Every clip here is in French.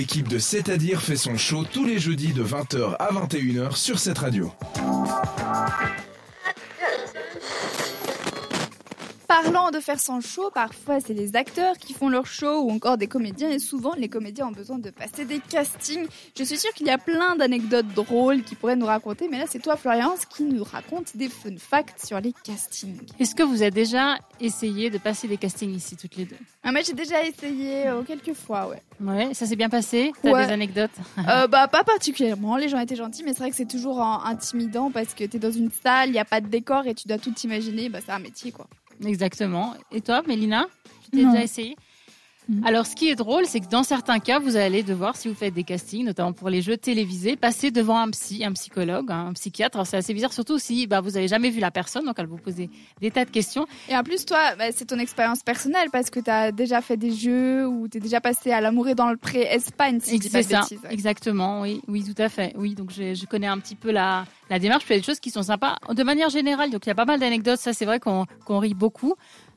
l'équipe de C'est-à-dire fait son show tous les jeudis de 20h à 21h sur cette radio. Parlant de faire son show, parfois c'est les acteurs qui font leur show ou encore des comédiens et souvent les comédiens ont besoin de passer des castings. Je suis sûre qu'il y a plein d'anecdotes drôles qui pourraient nous raconter, mais là c'est toi Florence qui nous raconte des fun facts sur les castings. Est-ce que vous avez déjà essayé de passer des castings ici toutes les deux? Ah, Moi j'ai déjà essayé euh, quelques fois, ouais. Ouais, ça s'est bien passé? T'as Ouais. des anecdotes? Euh, bah pas particulièrement, les gens étaient gentils, mais c'est vrai que c'est toujours intimidant parce que t'es dans une salle, il n'y a pas de décor et tu dois tout imaginer, bah c'est un métier quoi. Exactement. Et toi, Mélina Tu t'es déjà essayé? Mhm. Alors, ce qui est drôle, c'est que dans certains cas, vous allez devoir, si vous faites des castings, notamment pour les jeux télévisés, passer devant un psy, un psychologue, un psychiatre. Alors, c'est assez bizarre, surtout si bah, vous avez jamais vu la personne, donc elle vous poser des tas de questions. Et en plus, toi, bah, c'est ton expérience personnelle parce que tu as déjà fait des jeux ou tu es déjà passé à l'amour et dans le pré Espagne, si dis pas ça, bêtises. ouais. exactement, oui, oui, tout à fait. Oui, donc je, je connais un petit peu la, la démarche. Puis il y a des choses qui sont sympas de manière générale. Donc il y a pas mal d'anecdotes. Ça, c'est vrai qu'on qu'on rit beaucoup.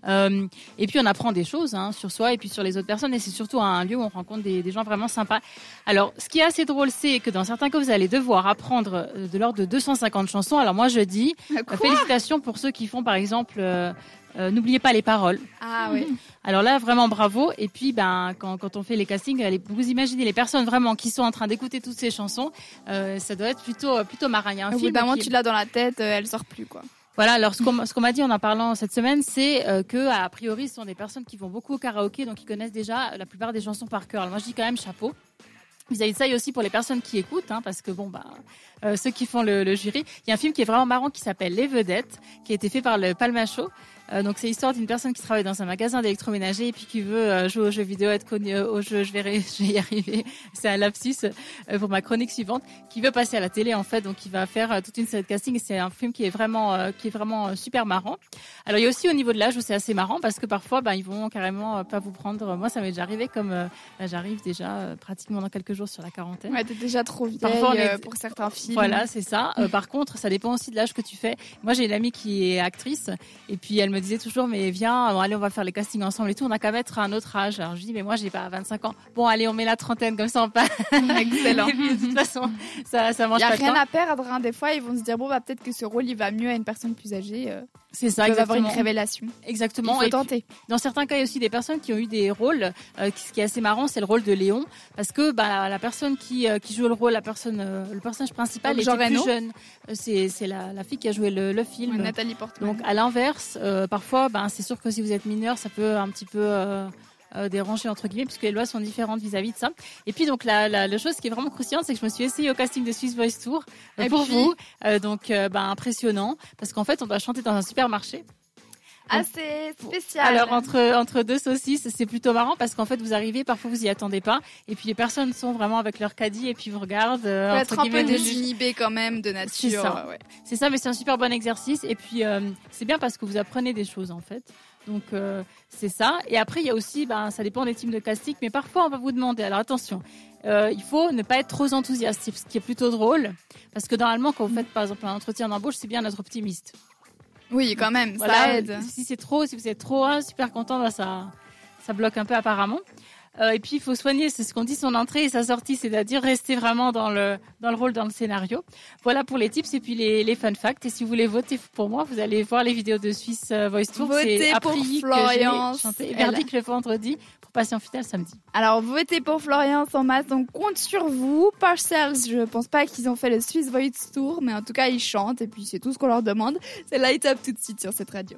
Euh, et puis on apprend des choses hein, sur soi et puis sur les autres personnes. Et c'est surtout un lieu où on rencontre des, des gens vraiment sympas. Alors, ce qui est assez drôle, c'est que dans certains cas, vous allez devoir apprendre euh, de l'ordre de 250 chansons. Alors moi, je dis euh, Quoi félicitations pour ceux qui font, par exemple, euh, euh, n'oubliez pas les paroles. Ah ouais. Alors là, vraiment bravo. Et puis, ben, quand, quand on fait les castings, vous imaginez les personnes vraiment qui sont en train d'écouter toutes ces chansons, euh, ça doit être plutôt plutôt marrant. Il y a un Au bout film moment, qui- tu l'as dans la tête, elle sort plus quoi. Voilà. Alors, ce qu'on m'a dit en en parlant cette semaine, c'est euh, que a priori, ce sont des personnes qui vont beaucoup au karaoké, donc ils connaissent déjà la plupart des chansons par cœur. Alors moi, je dis quand même chapeau. Vis-à-vis de ça, et aussi pour les personnes qui écoutent, hein, parce que bon, bah, euh, ceux qui font le, le jury, il y a un film qui est vraiment marrant qui s'appelle Les Vedettes, qui a été fait par le Palma Show. Euh, donc c'est l'histoire d'une personne qui travaille dans un magasin d'électroménager et puis qui veut euh, jouer aux jeux vidéo, être connu euh, au jeu. Je vais, ré- je vais y arriver. C'est un lapsus euh, pour ma chronique suivante. Qui veut passer à la télé en fait, donc il va faire euh, toute une série de casting. Et C'est un film qui est vraiment, euh, qui est vraiment super marrant. Alors il y a aussi au niveau de l'âge où c'est assez marrant parce que parfois, ben, ils vont carrément pas vous prendre. Moi, ça m'est déjà arrivé comme là, j'arrive déjà euh, pratiquement dans quelques jours sur la quarantaine. Ouais, t'es déjà trop vieille Parfois, on est- pour certains films. Voilà, c'est ça. Euh, par contre, ça dépend aussi de l'âge que tu fais. Moi, j'ai une amie qui est actrice et puis elle me disait toujours, mais viens, allez, on va faire les castings ensemble et tout. On a qu'à mettre un autre âge. Alors je dis, mais moi, j'ai pas 25 ans. Bon, allez, on met la trentaine comme ça, on passe. Excellent. Et puis, de toute façon, ça, ça Il mange y a pas de rien temps. à perdre. Hein. Des fois, ils vont se dire bon bah peut-être que ce rôle il va mieux à une personne plus âgée. C'est ça, ils peuvent avoir une exactement. révélation. Il Exactement. faut Et puis, tenter. Dans certains cas, il y a aussi des personnes qui ont eu des rôles. euh, ce qui est assez marrant, c'est le rôle de Léon, parce que bah, la personne qui, euh, qui joue le rôle, la personne, euh, le personnage principal, Jean plus jeune. C'est la, la fille qui a joué le, le film. Nathalie Portman. Donc à l'inverse, parfois, ben, c'est sûr que si vous êtes mineur, ça peut un petit peu euh, euh, déranger entre guillemets, puisque les lois sont différentes vis-à-vis de ça. Et puis donc la, la, la chose qui est vraiment croustillante, c'est que je me suis essayée au casting de Swiss Voice Tour euh, pour puis vous. Euh, donc euh, ben, impressionnant, parce qu'en fait, on doit chanter dans un supermarché. ah c'est spécial. Alors entre entre deux saucisses, c'est plutôt marrant parce qu'en fait vous arrivez, parfois vous y attendez pas, et puis les personnes sont vraiment avec leur caddie et puis vous regardent. euh, être un peu des- désinhibé quand même de C'est nature. ça. ouais. C'est ça, mais c'est un super bon exercice. Et puis, euh, c'est bien parce que vous apprenez des choses, en fait. Donc, euh, c'est ça. Et après, il y a aussi, ben, ça dépend des teams de casting, mais parfois, on va vous demander, alors attention, euh, il faut ne pas être trop enthousiaste, ce qui est plutôt drôle. Parce que normalement, quand vous faites, par exemple, un entretien d'embauche, c'est bien d'être optimiste. Oui, quand même, Voilà. ça aide. Si c'est trop, si vous êtes trop ah, super content, ça, ça bloque un peu apparemment. Euh, et puis il faut soigner, c'est ce qu'on dit son entrée et sa sortie, c'est-à-dire rester vraiment dans le dans le rôle, dans le scénario. Voilà pour les tips et puis les, les fun facts. Et si vous voulez voter pour moi, vous allez voir les vidéos de Swiss euh, Voice Tour. Votez C'est pour j'ai chanté. Verdict le vendredi pour passer en finale samedi. Alors, votez pour Florian en masse, on compte sur vous. Parcels, je pense pas qu'ils ont fait le Swiss Voice Tour, mais en tout cas, ils chantent, et puis c'est tout ce qu'on leur demande. C'est Light Up tout de suite sur cette radio.